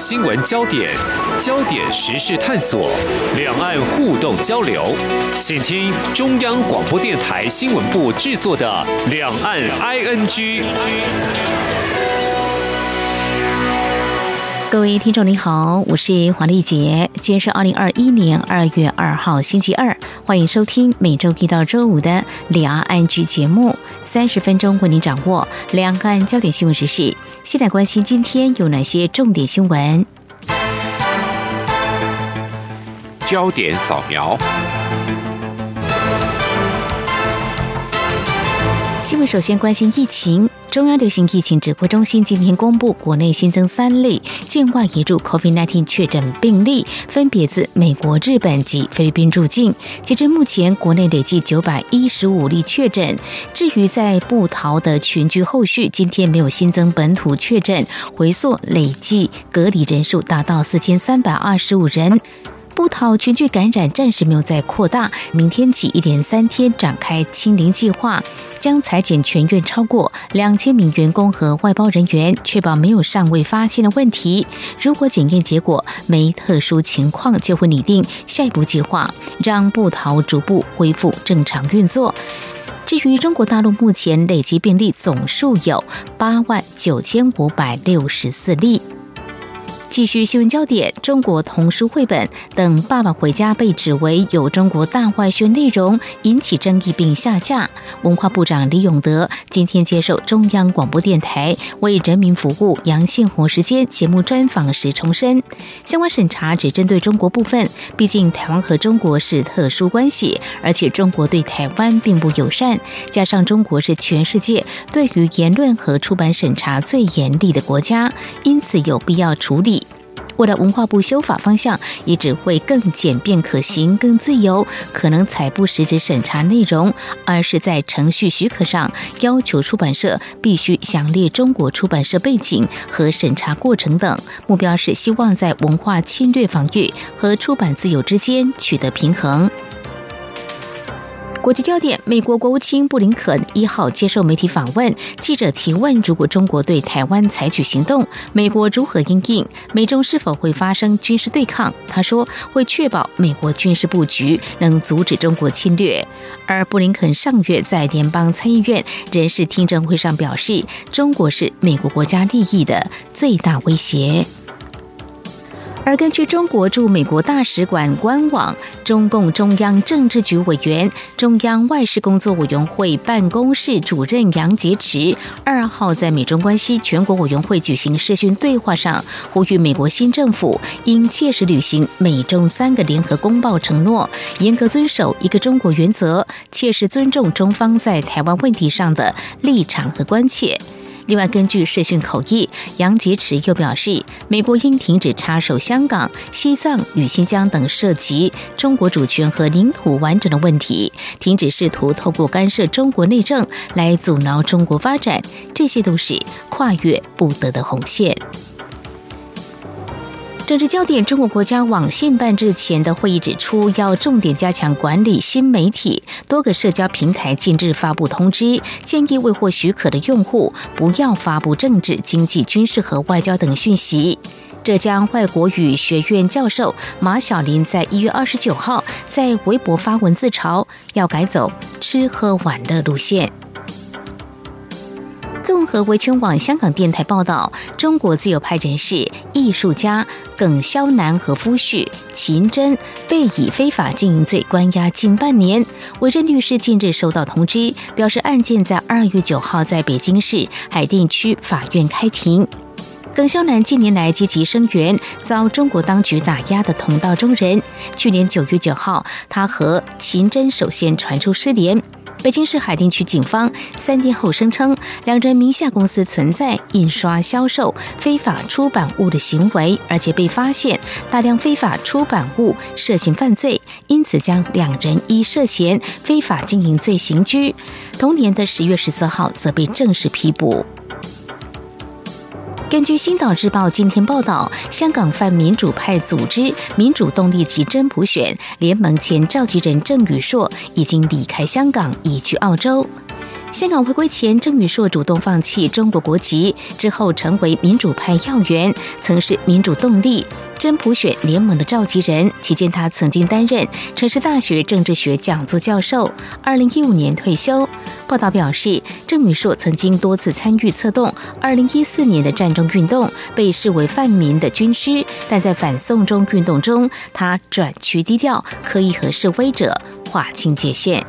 新闻焦点，焦点时事探索，两岸互动交流，请听中央广播电台新闻部制作的《两岸 ING》。各位听众您好，我是黄丽杰，今天是二零二一年二月二号星期二，欢迎收听每周一到周五的两岸 ING 节目，三十分钟为您掌握两岸焦点新闻时事。现在关心今天有哪些重点新闻？焦点扫描。新闻首先关心疫情。中央流行疫情指挥中心今天公布，国内新增三例境外移入 COVID-19 确诊病例，分别自美国、日本及菲律宾入境。截至目前，国内累计九百一十五例确诊。至于在布桃的群聚后续，今天没有新增本土确诊，回溯累计隔离人数达到四千三百二十五人。布桃群聚感染暂时没有再扩大，明天起一连三天展开清零计划。将裁减全院超过两千名员工和外包人员，确保没有尚未发现的问题。如果检验结果没特殊情况，就会拟定下一步计划，让布桃逐步恢复正常运作。至于中国大陆，目前累计病例总数有八万九千五百六十四例。继续新闻焦点：中国童书绘本等《爸爸回家》被指为有中国大外宣内容，引起争议并下架。文化部长李永德今天接受中央广播电台为人民服务杨信红时间节目专访时重申，相关审查只针对中国部分，毕竟台湾和中国是特殊关系，而且中国对台湾并不友善，加上中国是全世界对于言论和出版审查最严厉的国家，因此有必要处理。为了文化部修法方向，也只会更简便可行、更自由，可能才不实质审查内容，而是在程序许可上要求出版社必须详列中国出版社背景和审查过程等。目标是希望在文化侵略防御和出版自由之间取得平衡。国际焦点：美国国务卿布林肯一号接受媒体访问，记者提问：如果中国对台湾采取行动，美国如何应应？美中是否会发生军事对抗？他说会确保美国军事布局能阻止中国侵略。而布林肯上月在联邦参议院人事听证会上表示，中国是美国国家利益的最大威胁。而根据中国驻美国大使馆官网，中共中央政治局委员、中央外事工作委员会办公室主任杨洁篪二号在美中关系全国委员会举行视讯对话上，呼吁美国新政府应切实履行美中三个联合公报承诺，严格遵守一个中国原则，切实尊重中方在台湾问题上的立场和关切。另外，根据视讯口译，杨洁篪又表示，美国应停止插手香港、西藏与新疆等涉及中国主权和领土完整的问题，停止试图透过干涉中国内政来阻挠中国发展，这些都是跨越不得的红线。政治焦点：中国国家网信办日前的会议指出，要重点加强管理新媒体。多个社交平台近日发布通知，建议未获许可的用户不要发布政治、经济、军事和外交等讯息。浙江外国语学院教授马晓林在一月二十九号在微博发文自嘲，要改走吃喝玩乐路线。综合维权网香港电台报道，中国自由派人士、艺术家耿肖南和夫婿秦真被以非法经营罪关押近半年。委任律师近日收到通知，表示案件在二月九号在北京市海淀区法院开庭。耿肖南近年来积极声援遭中国当局打压的同道中人。去年九月九号，他和秦真首先传出失联。北京市海淀区警方三天后声称，两人名下公司存在印刷、销售非法出版物的行为，而且被发现大量非法出版物涉嫌犯罪，因此将两人依涉嫌非法经营罪刑拘。同年的十月十四号，则被正式批捕。根据《星岛日报》今天报道，香港泛民主派组织民主动力及真普选联盟前召集人郑宇硕已经离开香港，移居澳洲。香港回归前，郑宇硕主动放弃中国国籍，之后成为民主派要员，曾是民主动力真普选联盟的召集人。期间，他曾经担任城市大学政治学讲座教授。二零一五年退休。报道表示，郑宇硕曾经多次参与策动二零一四年的战争运动，被视为泛民的军师。但在反送中运动中，他转趋低调，刻意和示威者划清界限。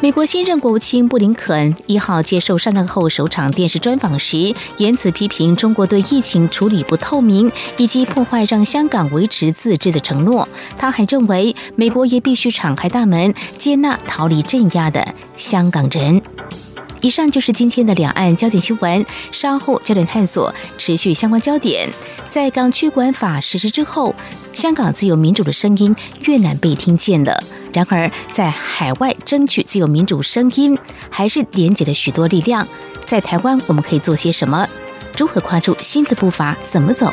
美国新任国务卿布林肯一号接受上任后首场电视专访时，言辞批评中国对疫情处理不透明，以及破坏让香港维持自治的承诺。他还认为，美国也必须敞开大门，接纳逃离镇压的香港人。以上就是今天的两岸焦点新闻。稍后焦点探索持续相关焦点。在港区管法实施之后，香港自由民主的声音越难被听见了。然而，在海外争取自由民主声音，还是连接了许多力量。在台湾，我们可以做些什么？如何跨出新的步伐？怎么走？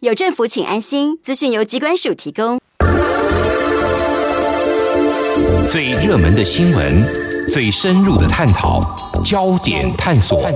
有政府，请安心。资讯由机关署提供。最热门的新闻，最深入的探讨，焦点探索。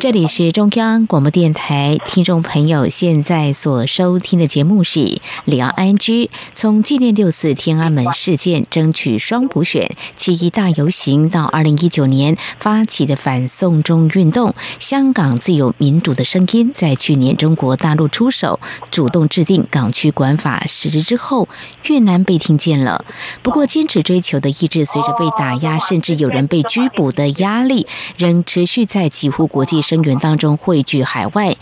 这里是中央广播电台，听众朋友现在所收听的节目是《李奥安居》。从纪念六四天安门事件、争取双普选、七一大游行，到二零一九年发起的反送中运动，香港自由民主的声音，在去年中国大陆出手主动制定港区管法实施之后，越南被听见了。不过，坚持追求的意志，随着被打压，甚至有人被拘捕的压力，仍持续在几乎国际。声援当中汇聚海外，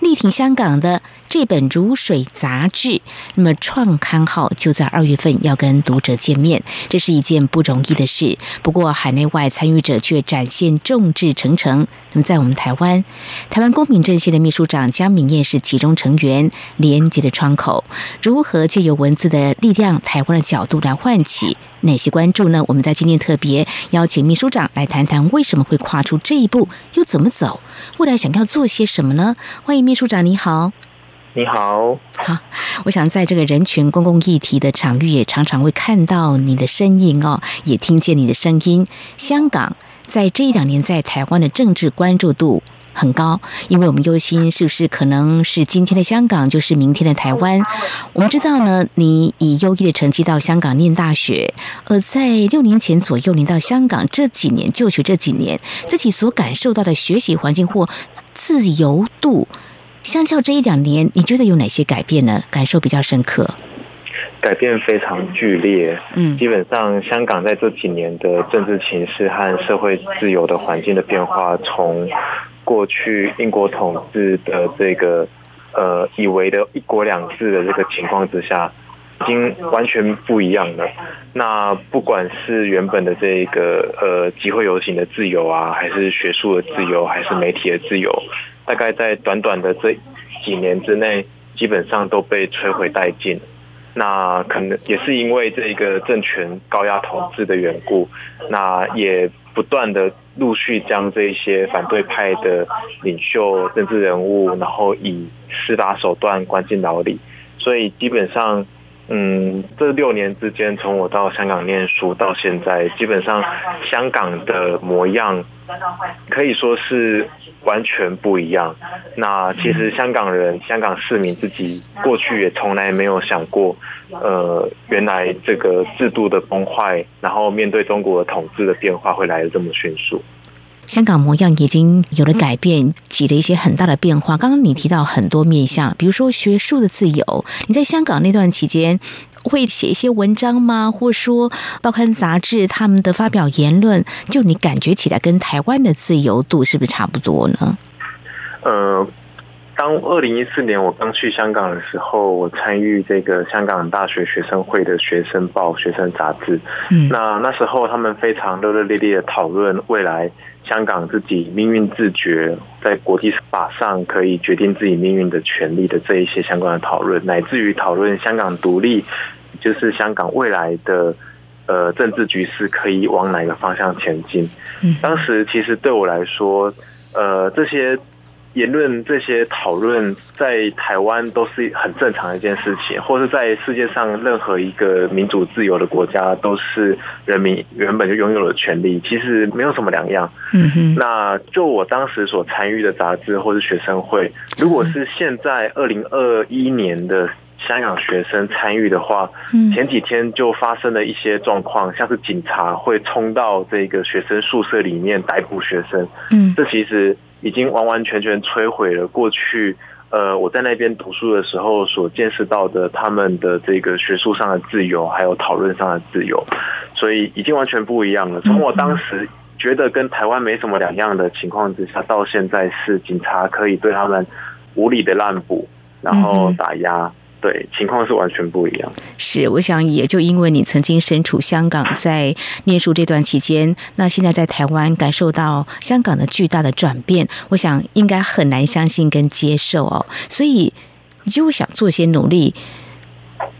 力挺香港的。这本《如水》杂志，那么创刊号就在二月份要跟读者见面，这是一件不容易的事。不过海内外参与者却展现众志成城。那么在我们台湾，台湾公民阵线的秘书长江敏燕是其中成员，连接的窗口。如何借由文字的力量，台湾的角度来唤起哪些关注呢？我们在今天特别邀请秘书长来谈谈为什么会跨出这一步，又怎么走？未来想要做些什么呢？欢迎秘书长，你好。你好，好，我想在这个人群公共议题的场域，也常常会看到你的身影哦，也听见你的声音。香港在这一两年在台湾的政治关注度很高，因为我们忧心是不是可能是今天的香港就是明天的台湾。我们知道呢，你以优异的成绩到香港念大学，而在六年前左右，您到香港这几年就学这几年，自己所感受到的学习环境或自由度。相较这一两年，你觉得有哪些改变呢？感受比较深刻。改变非常剧烈。嗯，基本上香港在这几年的政治情势和社会自由的环境的变化，从过去英国统治的这个呃以为的一国两制的这个情况之下，已经完全不一样了。那不管是原本的这个呃集会游行的自由啊，还是学术的自由，还是媒体的自由。大概在短短的这几年之内，基本上都被摧毁殆尽。那可能也是因为这个政权高压统治的缘故，那也不断的陆续将这些反对派的领袖、政治人物，然后以司法手段关进牢里。所以基本上，嗯，这六年之间，从我到香港念书到现在，基本上香港的模样可以说是。完全不一样。那其实香港人、香港市民自己过去也从来没有想过，呃，原来这个制度的崩坏，然后面对中国的统治的变化会来的这么迅速。香港模样已经有了改变，起了一些很大的变化。刚刚你提到很多面向，比如说学术的自由，你在香港那段期间。会写一些文章吗？或说报刊杂志他们的发表言论，就你感觉起来跟台湾的自由度是不是差不多呢？呃。当二零一四年我刚去香港的时候，我参与这个香港大学学生会的学生报、学生杂志。嗯，那那时候他们非常热热烈烈的讨论未来香港自己命运自觉，在国际法上可以决定自己命运的权利的这一些相关的讨论，乃至于讨论香港独立，就是香港未来的呃政治局势可以往哪个方向前进。嗯，当时其实对我来说，呃，这些。言论这些讨论在台湾都是很正常的一件事情，或者在世界上任何一个民主自由的国家，都是人民原本就拥有的权利，其实没有什么两样。嗯哼。那就我当时所参与的杂志或是学生会，如果是现在二零二一年的香港学生参与的话，前几天就发生了一些状况，像是警察会冲到这个学生宿舍里面逮捕学生。嗯，这其实。已经完完全全摧毁了过去，呃，我在那边读书的时候所见识到的他们的这个学术上的自由，还有讨论上的自由，所以已经完全不一样了。从我当时觉得跟台湾没什么两样的情况之下，到现在是警察可以对他们无理的滥捕，然后打压。对，情况是完全不一样。是，我想也就因为你曾经身处香港，在念书这段期间，那现在在台湾感受到香港的巨大的转变，我想应该很难相信跟接受哦。所以你就会想做一些努力，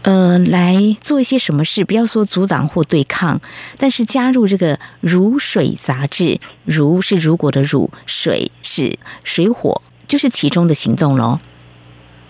呃，来做一些什么事，不要说阻挡或对抗，但是加入这个《如水》杂志，如是如果的如，水是水火，就是其中的行动喽。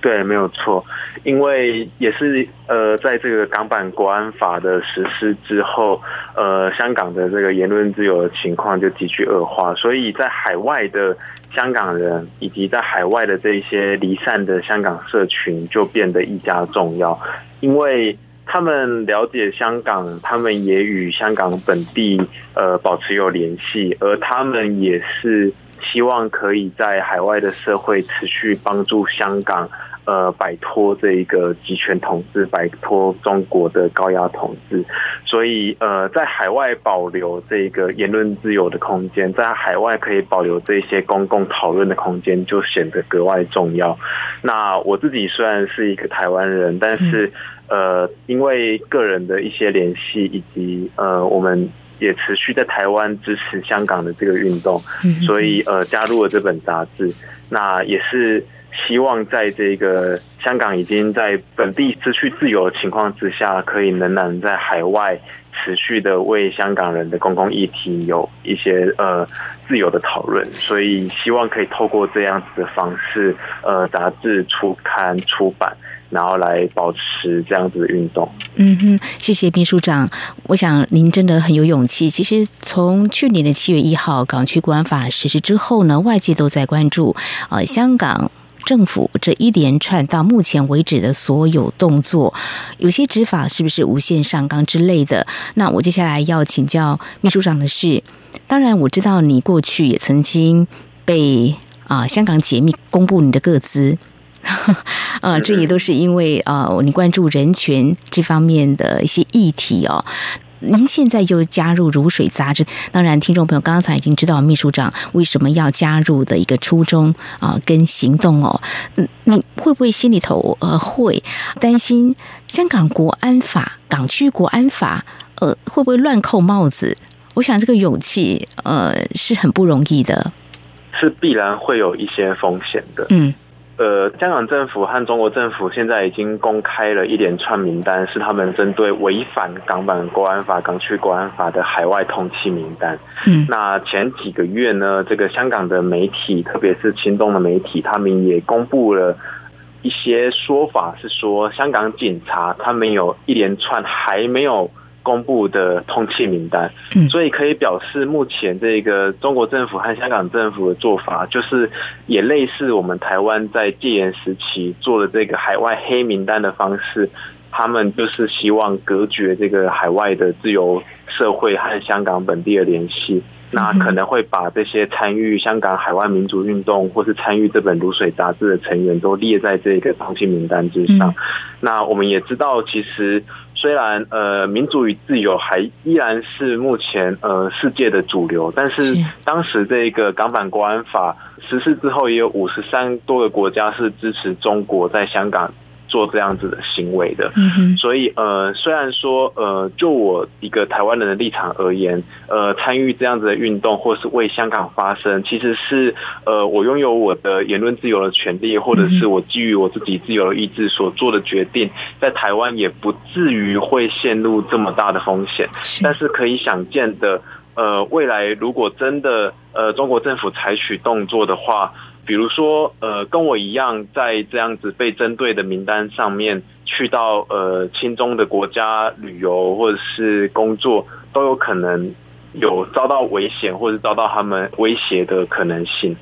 对，没有错，因为也是呃，在这个港版国安法的实施之后，呃，香港的这个言论自由的情况就急剧恶化，所以在海外的香港人以及在海外的这些离散的香港社群就变得愈加重要，因为他们了解香港，他们也与香港本地呃保持有联系，而他们也是希望可以在海外的社会持续帮助香港。呃，摆脱这一个集权统治，摆脱中国的高压统治，所以呃，在海外保留这个言论自由的空间，在海外可以保留这些公共讨论的空间，就显得格外重要。那我自己虽然是一个台湾人，但是呃，因为个人的一些联系，以及呃，我们也持续在台湾支持香港的这个运动，所以呃，加入了这本杂志，那也是。希望在这个香港已经在本地失去自由的情况之下，可以仍然在海外持续的为香港人的公共议题有一些呃自由的讨论，所以希望可以透过这样子的方式，呃，杂志出刊出版，然后来保持这样子的运动。嗯哼，谢谢秘书长，我想您真的很有勇气。其实从去年的七月一号港区国安法实施之后呢，外界都在关注呃香港。政府这一连串到目前为止的所有动作，有些执法是不是无限上纲之类的？那我接下来要请教秘书长的是，当然我知道你过去也曾经被啊香港解密公布你的个资，啊，这也都是因为啊你关注人权这方面的一些议题哦。您现在又加入《如水》杂志，当然，听众朋友刚才已经知道秘书长为什么要加入的一个初衷啊，跟行动哦。嗯，你会不会心里头呃会担心香港国安法、港区国安法呃会不会乱扣帽子？我想这个勇气呃是很不容易的，是必然会有一些风险的。嗯。呃，香港政府和中国政府现在已经公开了一连串名单，是他们针对违反港版国安法、港区国安法的海外通缉名单。嗯，那前几个月呢，这个香港的媒体，特别是亲东的媒体，他们也公布了一些说法，是说香港警察他们有一连串还没有。公布的通缉名单，所以可以表示，目前这个中国政府和香港政府的做法，就是也类似我们台湾在戒严时期做的这个海外黑名单的方式，他们就是希望隔绝这个海外的自由社会和香港本地的联系。那可能会把这些参与香港海外民主运动或是参与这本《卤水》杂志的成员都列在这个通缉名单之上。那我们也知道，其实虽然呃民主与自由还依然是目前呃世界的主流，但是当时这个港版国安法实施之后，也有五十三多个国家是支持中国在香港。做这样子的行为的，所以呃，虽然说呃，就我一个台湾人的立场而言，呃，参与这样子的运动或是为香港发声，其实是呃，我拥有我的言论自由的权利，或者是我基于我自己自由的意志所做的决定，在台湾也不至于会陷入这么大的风险。但是可以想见的，呃，未来如果真的呃，中国政府采取动作的话。比如说，呃，跟我一样在这样子被针对的名单上面，去到呃亲中的国家旅游或者是工作，都有可能有遭到危险或者遭到他们威胁的可能性。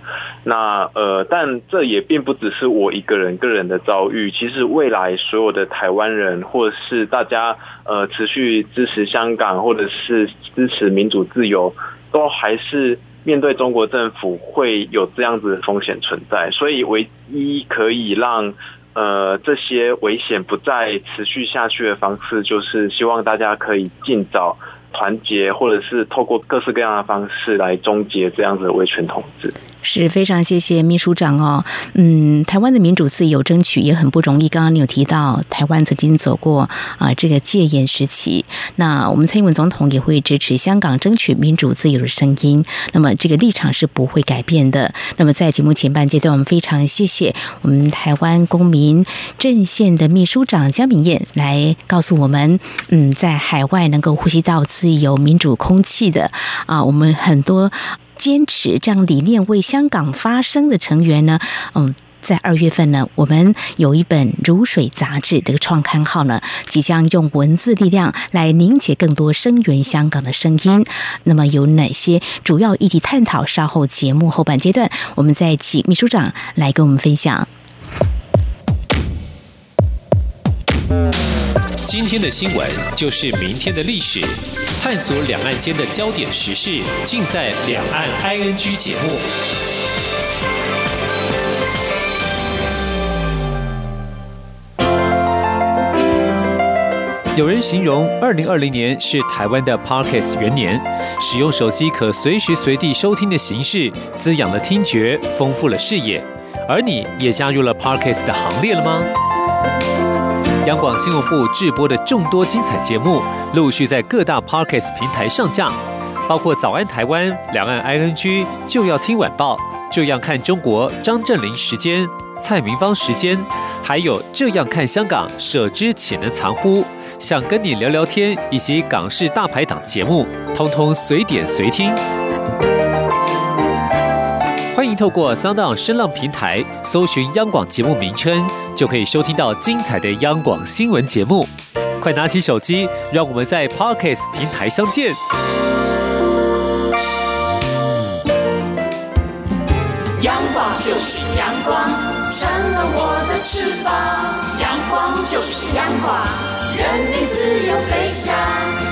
那呃，但这也并不只是我一个人个人的遭遇，其实未来所有的台湾人或者是大家呃持续支持香港或者是支持民主自由，都还是。面对中国政府会有这样子的风险存在，所以唯一可以让呃这些危险不再持续下去的方式，就是希望大家可以尽早团结，或者是透过各式各样的方式来终结这样子的威权统治。是非常谢谢秘书长哦，嗯，台湾的民主自由争取也很不容易。刚刚你有提到台湾曾经走过啊这个戒严时期，那我们蔡英文总统也会支持香港争取民主自由的声音，那么这个立场是不会改变的。那么在节目前半阶段，我们非常谢谢我们台湾公民阵线的秘书长江敏燕来告诉我们，嗯，在海外能够呼吸到自由民主空气的啊，我们很多。坚持这样理念为香港发声的成员呢，嗯，在二月份呢，我们有一本《如水》杂志这个创刊号呢，即将用文字力量来凝结更多声援香港的声音。那么有哪些主要议题探讨？稍后节目后半阶段，我们再请秘书长来跟我们分享。今天的新闻就是明天的历史，探索两岸间的焦点时事，尽在《两岸 ING》节目。有人形容二零二零年是台湾的 Parkes 元年，使用手机可随时随地收听的形式，滋养了听觉，丰富了视野。而你也加入了 Parkes 的行列了吗？央广新闻部制播的众多精彩节目，陆续在各大 Podcast 平台上架，包括《早安台湾》《两岸 ING》就要听晚报，这样看中国张振林时间、蔡明芳时间，还有这样看香港舍之岂能藏乎？想跟你聊聊天，以及港式大排档节目，通通随点随听。欢迎透过 Sound 声浪平台搜寻央广节目名称，就可以收听到精彩的央广新闻节目。快拿起手机，让我们在 Parkes 平台相见。阳光就是阳光，成了我的翅膀。阳光就是阳光，任你自由飞翔。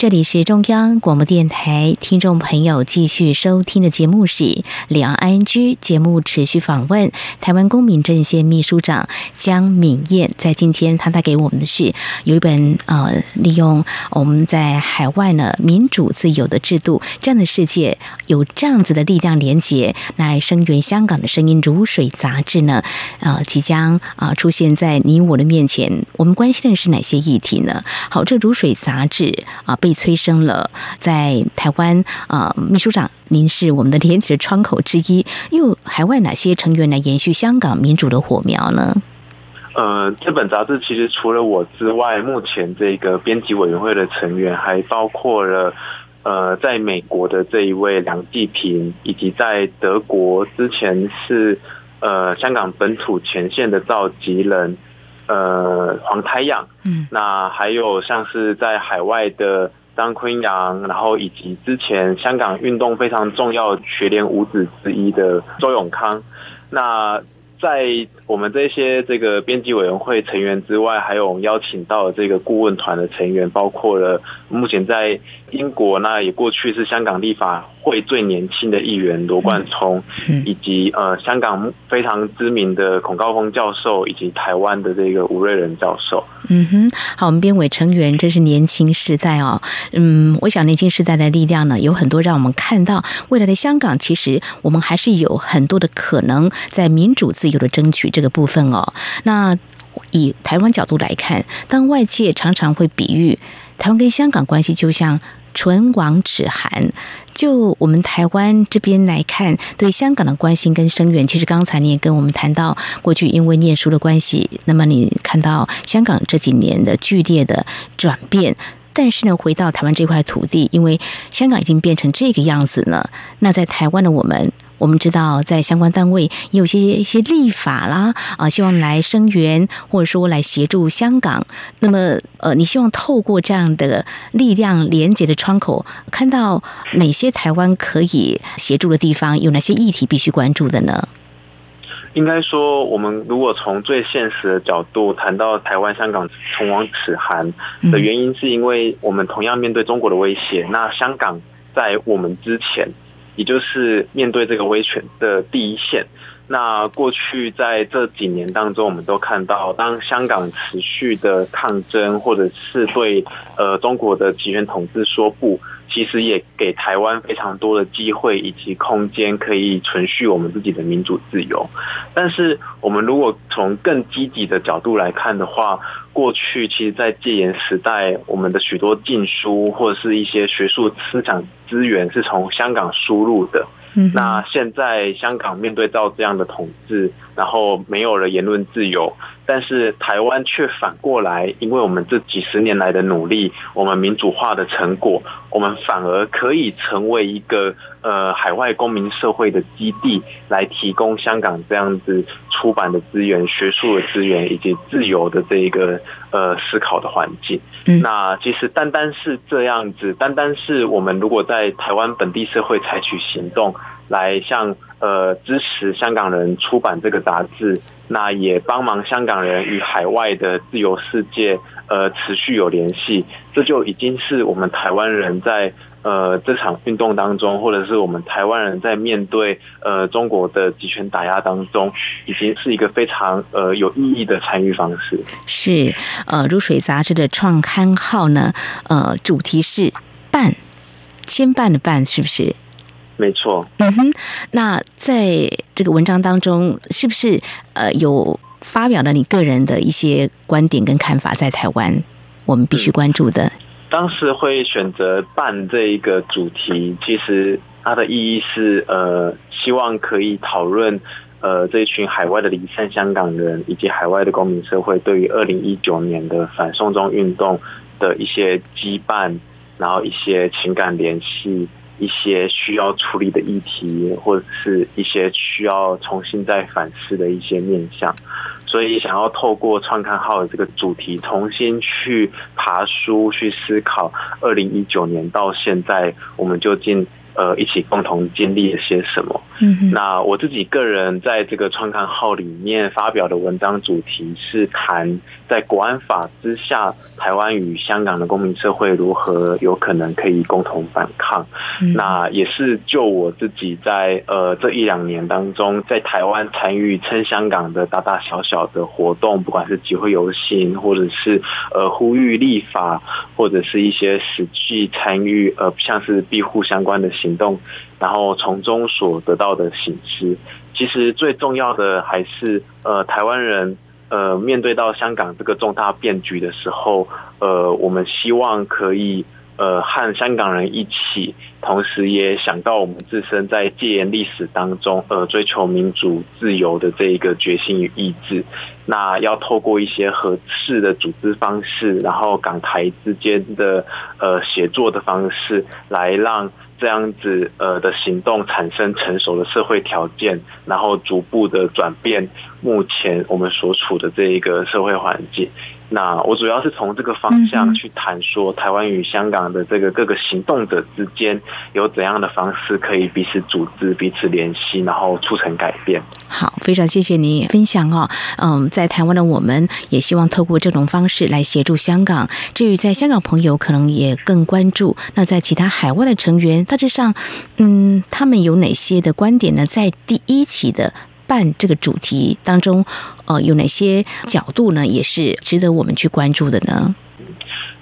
这里是中央广播电台，听众朋友继续收听的节目是《两岸安居》节目，持续访问台湾公民阵线秘书长江敏燕。在今天，他带给我们的是有一本呃，利用我们在海外呢民主自由的制度这样的世界，有这样子的力量连接来声援香港的声音。如水杂志呢，呃，即将啊出现在你我的面前。我们关心的是哪些议题呢？好，这如水杂志啊被。催生了在台湾啊，秘书长，您是我们的连接的窗口之一。又海外哪些成员来延续香港民主的火苗呢？呃，这本杂志其实除了我之外，目前这个编辑委员会的成员还包括了呃，在美国的这一位梁继平，以及在德国之前是呃香港本土前线的召集人。呃，黄太阳，嗯，那还有像是在海外的张坤阳，然后以及之前香港运动非常重要学联五子之一的周永康，那在我们这些这个编辑委员会成员之外，还有邀请到这个顾问团的成员，包括了目前在英国，那也过去是香港立法会最年轻的议员罗冠聪，以及呃香港非常知名的孔高峰教授，以及台湾的这个吴瑞仁教授。嗯哼，好，我们编委成员真是年轻时代哦。嗯，我想年轻时代的力量呢，有很多让我们看到未来的香港，其实我们还是有很多的可能在民主自由的争取这个部分哦。那以台湾角度来看，当外界常常会比喻台湾跟香港关系就像唇亡齿寒。就我们台湾这边来看，对香港的关心跟声援，其实刚才你也跟我们谈到，过去因为念书的关系，那么你看到香港这几年的剧烈的转变，但是呢，回到台湾这块土地，因为香港已经变成这个样子了，那在台湾的我们。我们知道，在相关单位也有些一些立法啦，啊，希望来声援或者说来协助香港。那么，呃，你希望透过这样的力量连接的窗口，看到哪些台湾可以协助的地方？有哪些议题必须关注的呢？应该说，我们如果从最现实的角度谈到台湾、香港唇亡齿寒的原因，是因为我们同样面对中国的威胁。那香港在我们之前。也就是面对这个威权的第一线。那过去在这几年当中，我们都看到，当香港持续的抗争，或者是对呃中国的集权统治说不。其实也给台湾非常多的机会以及空间，可以存续我们自己的民主自由。但是，我们如果从更积极的角度来看的话，过去其实，在戒严时代，我们的许多禁书或者是一些学术思想资源是从香港输入的。那现在香港面对到这样的统治，然后没有了言论自由。但是台湾却反过来，因为我们这几十年来的努力，我们民主化的成果，我们反而可以成为一个呃海外公民社会的基地，来提供香港这样子出版的资源、学术的资源以及自由的这一个呃思考的环境。那其实单单是这样子，单单是我们如果在台湾本地社会采取行动，来向呃支持香港人出版这个杂志。那也帮忙香港人与海外的自由世界，呃，持续有联系，这就已经是我们台湾人在呃这场运动当中，或者是我们台湾人在面对呃中国的集权打压当中，已经是一个非常呃有意义的参与方式。是呃，如水杂志的创刊号呢，呃，主题是办牵绊的办，是不是？没错，嗯哼，那在这个文章当中，是不是呃有发表了你个人的一些观点跟看法？在台湾，我们必须关注的。当时会选择办这一个主题，其实它的意义是呃，希望可以讨论呃这一群海外的离散香港人以及海外的公民社会对于二零一九年的反送中运动的一些羁绊，然后一些情感联系。一些需要处理的议题，或者是一些需要重新再反思的一些面向，所以想要透过创刊号的这个主题，重新去爬书、去思考，二零一九年到现在，我们究竟。呃，一起共同经历了些什么？嗯，那我自己个人在这个创刊号里面发表的文章主题是谈在国安法之下，台湾与香港的公民社会如何有可能可以共同反抗。那也是就我自己在呃这一两年当中，在台湾参与称香港的大大小小的活动，不管是集会游行，或者是呃呼吁立法，或者是一些实际参与呃像是庇护相关的。行动，然后从中所得到的醒思，其实最重要的还是呃，台湾人呃，面对到香港这个重大变局的时候，呃，我们希望可以呃和香港人一起，同时也想到我们自身在戒严历史当中呃追求民主自由的这一个决心与意志，那要透过一些合适的组织方式，然后港台之间的呃协作的方式，来让。这样子呃的行动产生成熟的社会条件，然后逐步的转变目前我们所处的这一个社会环境。那我主要是从这个方向去谈说，台湾与香港的这个各个行动者之间有怎样的方式可以彼此组织、彼此联系，然后促成改变。好，非常谢谢你分享哦。嗯，在台湾的我们也希望透过这种方式来协助香港。至于在香港朋友，可能也更关注。那在其他海外的成员，大致上，嗯，他们有哪些的观点呢？在第一期的。办这个主题当中，呃，有哪些角度呢？也是值得我们去关注的呢？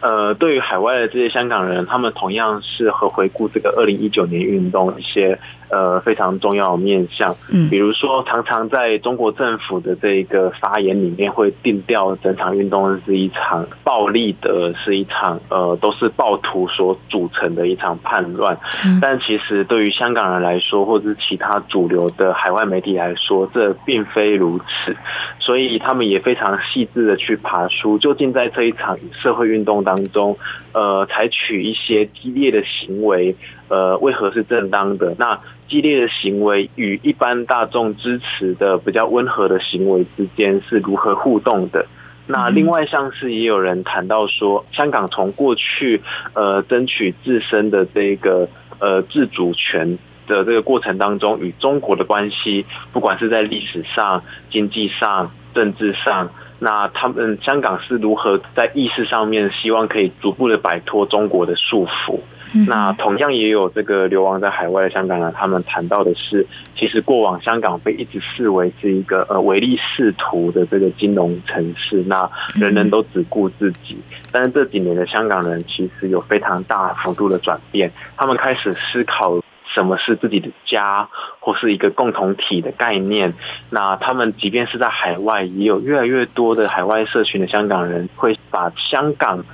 呃，对于海外的这些香港人，他们同样是和回顾这个二零一九年运动一些。呃，非常重要的面向，嗯，比如说，常常在中国政府的这个发言里面，会定调整场运动是一场暴力的，是一场呃，都是暴徒所组成的一场叛乱。但其实对于香港人来说，或者是其他主流的海外媒体来说，这并非如此。所以他们也非常细致的去爬书，究竟在这一场社会运动当中，呃，采取一些激烈的行为，呃，为何是正当的？那激烈的行为与一般大众支持的比较温和的行为之间是如何互动的？那另外像是也有人谈到说，香港从过去呃争取自身的这个呃自主权的这个过程当中，与中国的关系，不管是在历史上、经济上、政治上，那他们香港是如何在意识上面希望可以逐步的摆脱中国的束缚？那同样也有这个流亡在海外的香港人，他们谈到的是，其实过往香港被一直视为是一个呃唯利是图的这个金融城市，那人人都只顾自己。但是这几年的香港人其实有非常大幅度的转变，他们开始思考什么是自己的家或是一个共同体的概念。那他们即便是在海外，也有越来越多的海外社群的香港人会把香港。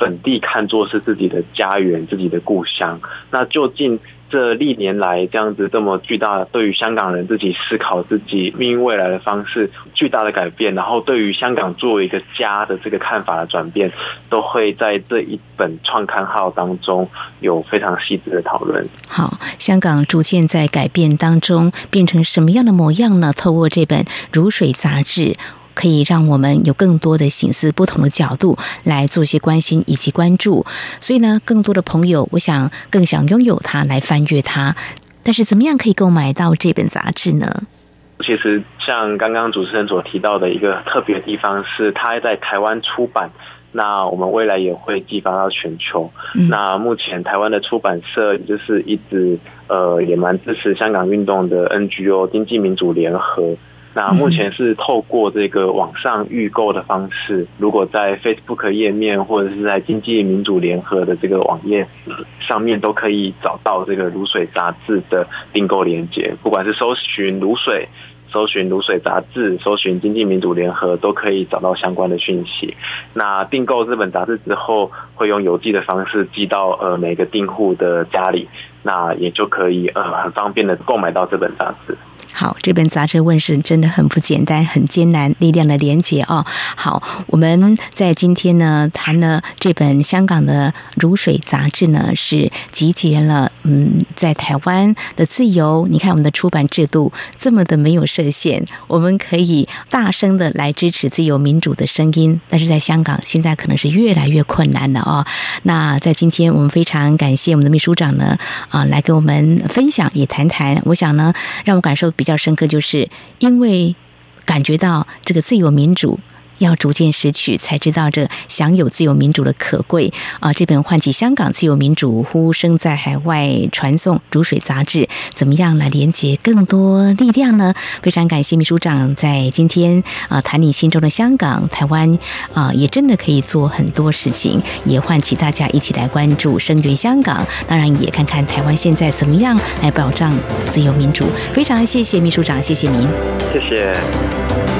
本地看作是自己的家园、自己的故乡。那究竟这历年来这样子这么巨大，对于香港人自己思考自己命运未来的方式巨大的改变，然后对于香港作为一个家的这个看法的转变，都会在这一本创刊号当中有非常细致的讨论。好，香港逐渐在改变当中变成什么样的模样呢？透过这本《如水》杂志。可以让我们有更多的心思、不同的角度来做一些关心以及关注。所以呢，更多的朋友，我想更想拥有它，来翻阅它。但是，怎么样可以购买到这本杂志呢？其实，像刚刚主持人所提到的一个特别的地方是，它在台湾出版。那我们未来也会寄发到全球。那目前台湾的出版社就是一直呃，也蛮支持香港运动的 NGO 经济民主联合。那目前是透过这个网上预购的方式，如果在 Facebook 页面或者是在经济民主联合的这个网页上面，都可以找到这个卤水杂志的订购链接。不管是搜寻卤水、搜寻卤水杂志、搜寻经济民主联合，都可以找到相关的讯息。那订购这本杂志之后，会用邮寄的方式寄到呃每个订户的家里，那也就可以呃很方便的购买到这本杂志。好，这本杂志问世真的很不简单，很艰难。力量的连结哦。好，我们在今天呢谈了这本香港的如水杂志呢，是集结了嗯，在台湾的自由。你看我们的出版制度这么的没有设限，我们可以大声的来支持自由民主的声音。但是在香港，现在可能是越来越困难了哦。那在今天，我们非常感谢我们的秘书长呢啊，来给我们分享，也谈谈。我想呢，让我感受。比较深刻，就是因为感觉到这个自由民主。要逐渐失去，才知道这享有自由民主的可贵啊！这本《唤起香港自由民主呼声在海外传送》如水杂志，怎么样来连接更多力量呢？非常感谢秘书长在今天啊谈你心中的香港、台湾啊，也真的可以做很多事情，也唤起大家一起来关注声援香港。当然，也看看台湾现在怎么样来保障自由民主。非常谢谢秘书长，谢谢您，谢谢。